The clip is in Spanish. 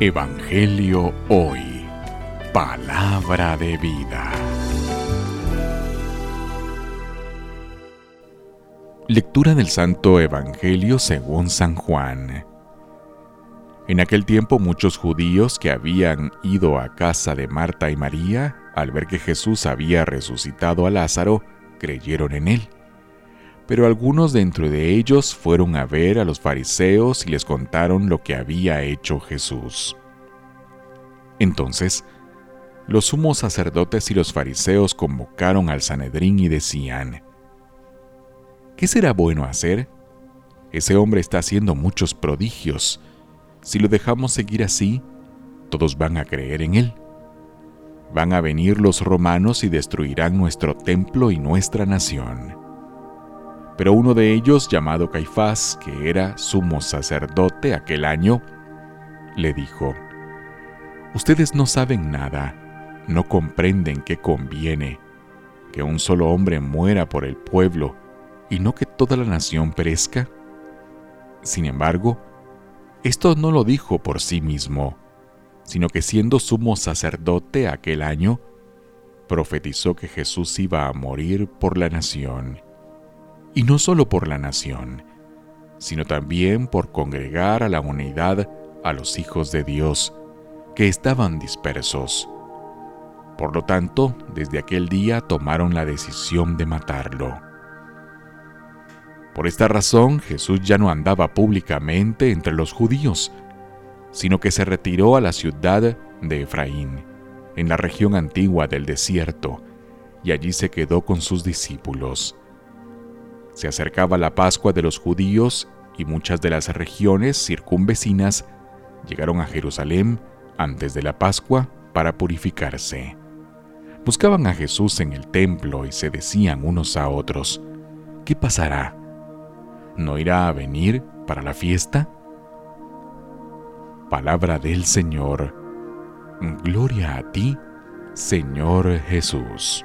Evangelio Hoy. Palabra de vida. Lectura del Santo Evangelio según San Juan. En aquel tiempo muchos judíos que habían ido a casa de Marta y María, al ver que Jesús había resucitado a Lázaro, creyeron en él. Pero algunos dentro de ellos fueron a ver a los fariseos y les contaron lo que había hecho Jesús. Entonces, los sumos sacerdotes y los fariseos convocaron al Sanedrín y decían, ¿Qué será bueno hacer? Ese hombre está haciendo muchos prodigios. Si lo dejamos seguir así, todos van a creer en él. Van a venir los romanos y destruirán nuestro templo y nuestra nación. Pero uno de ellos, llamado Caifás, que era sumo sacerdote aquel año, le dijo, Ustedes no saben nada, no comprenden qué conviene, que un solo hombre muera por el pueblo y no que toda la nación perezca. Sin embargo, esto no lo dijo por sí mismo, sino que siendo sumo sacerdote aquel año, profetizó que Jesús iba a morir por la nación y no solo por la nación, sino también por congregar a la unidad a los hijos de Dios que estaban dispersos. Por lo tanto, desde aquel día tomaron la decisión de matarlo. Por esta razón, Jesús ya no andaba públicamente entre los judíos, sino que se retiró a la ciudad de Efraín, en la región antigua del desierto, y allí se quedó con sus discípulos. Se acercaba la Pascua de los judíos y muchas de las regiones circunvecinas llegaron a Jerusalén antes de la Pascua para purificarse. Buscaban a Jesús en el templo y se decían unos a otros, ¿qué pasará? ¿No irá a venir para la fiesta? Palabra del Señor. Gloria a ti, Señor Jesús.